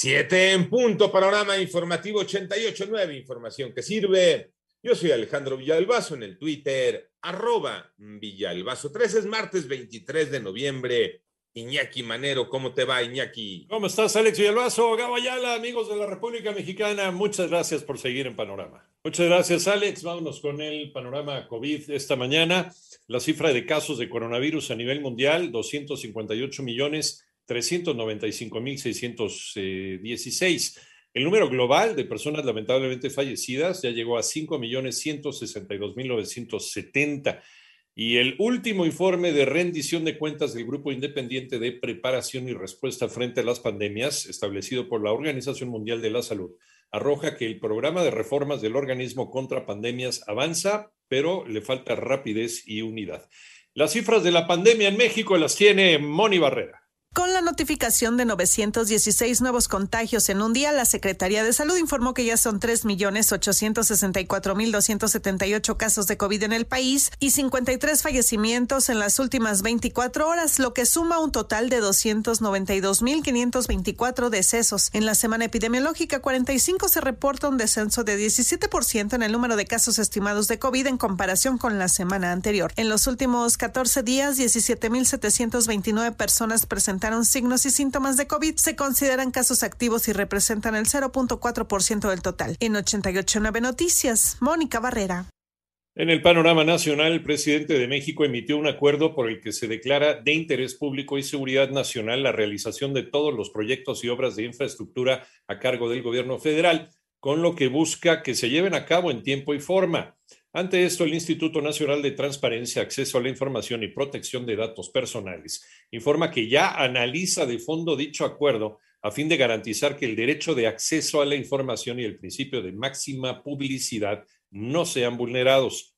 Siete en punto, panorama informativo 88.9, información que sirve. Yo soy Alejandro Villalbazo en el Twitter, arroba Villalbazo. 3 es martes 23 de noviembre. Iñaki Manero, ¿cómo te va, Iñaki? ¿Cómo estás, Alex Villalbazo? Gabo Ayala, amigos de la República Mexicana, muchas gracias por seguir en Panorama. Muchas gracias, Alex. Vámonos con el panorama COVID esta mañana. La cifra de casos de coronavirus a nivel mundial, 258 millones 395.616. El número global de personas lamentablemente fallecidas ya llegó a 5.162.970. Y el último informe de rendición de cuentas del Grupo Independiente de Preparación y Respuesta frente a las Pandemias, establecido por la Organización Mundial de la Salud, arroja que el programa de reformas del organismo contra pandemias avanza, pero le falta rapidez y unidad. Las cifras de la pandemia en México las tiene Moni Barrera. La notificación de 916 nuevos contagios en un día, la Secretaría de Salud informó que ya son 3.864.278 casos de COVID en el país y 53 fallecimientos en las últimas 24 horas, lo que suma un total de 292.524 decesos. En la semana epidemiológica 45 se reporta un descenso de 17% en el número de casos estimados de COVID en comparación con la semana anterior. En los últimos 14 días, 17.729 personas presentaron signos y síntomas de COVID se consideran casos activos y representan el 0.4% del total. En 889 Noticias, Mónica Barrera. En el panorama nacional, el presidente de México emitió un acuerdo por el que se declara de interés público y seguridad nacional la realización de todos los proyectos y obras de infraestructura a cargo del gobierno federal, con lo que busca que se lleven a cabo en tiempo y forma. Ante esto, el Instituto Nacional de Transparencia, Acceso a la Información y Protección de Datos Personales informa que ya analiza de fondo dicho acuerdo a fin de garantizar que el derecho de acceso a la información y el principio de máxima publicidad no sean vulnerados.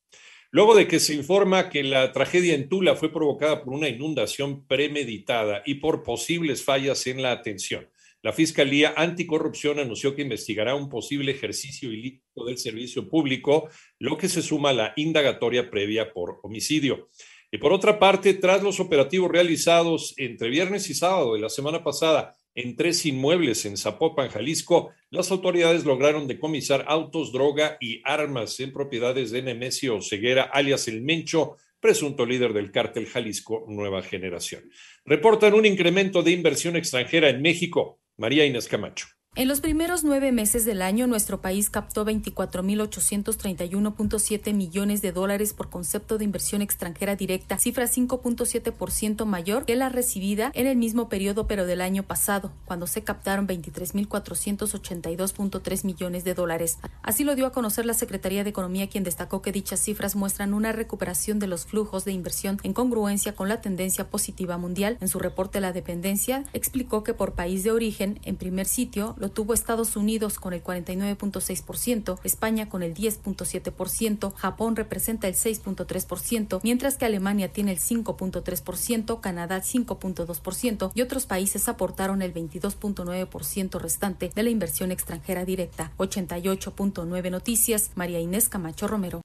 Luego de que se informa que la tragedia en Tula fue provocada por una inundación premeditada y por posibles fallas en la atención, la Fiscalía Anticorrupción anunció que investigará un posible ejercicio ilícito del servicio público, lo que se suma a la indagatoria previa por homicidio. Y por otra parte, tras los operativos realizados entre viernes y sábado de la semana pasada en tres inmuebles en Zapopan, Jalisco, las autoridades lograron decomisar autos, droga y armas en propiedades de Nemesio Ceguera, alias El Mencho, presunto líder del cártel Jalisco Nueva Generación. Reportan un incremento de inversión extranjera en México. María Inés Camacho. En los primeros nueve meses del año, nuestro país captó 24.831.7 millones de dólares por concepto de inversión extranjera directa, cifra 5.7% mayor que la recibida en el mismo periodo pero del año pasado, cuando se captaron 23.482.3 millones de dólares. Así lo dio a conocer la Secretaría de Economía, quien destacó que dichas cifras muestran una recuperación de los flujos de inversión en congruencia con la tendencia positiva mundial. En su reporte, la dependencia explicó que por país de origen, en primer sitio, lo tuvo Estados Unidos con el 49.6%, España con el 10.7%, Japón representa el 6.3%, mientras que Alemania tiene el 5.3%, Canadá 5.2% y otros países aportaron el 22.9% restante de la inversión extranjera directa. 88.9 Noticias, María Inés Camacho Romero.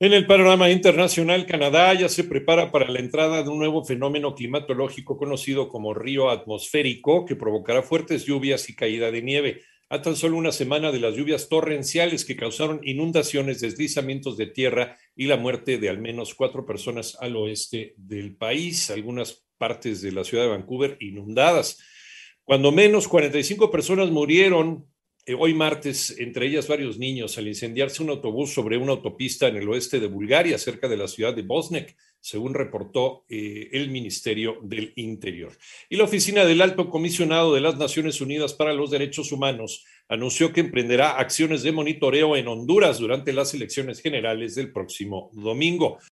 En el panorama internacional, Canadá ya se prepara para la entrada de un nuevo fenómeno climatológico conocido como río atmosférico que provocará fuertes lluvias y caída de nieve. A tan solo una semana de las lluvias torrenciales que causaron inundaciones, deslizamientos de tierra y la muerte de al menos cuatro personas al oeste del país, algunas partes de la ciudad de Vancouver inundadas. Cuando menos 45 personas murieron hoy martes, entre ellas varios niños, al incendiarse un autobús sobre una autopista en el oeste de Bulgaria, cerca de la ciudad de Bosnek, según reportó eh, el Ministerio del Interior. Y la Oficina del Alto Comisionado de las Naciones Unidas para los Derechos Humanos anunció que emprenderá acciones de monitoreo en Honduras durante las elecciones generales del próximo domingo.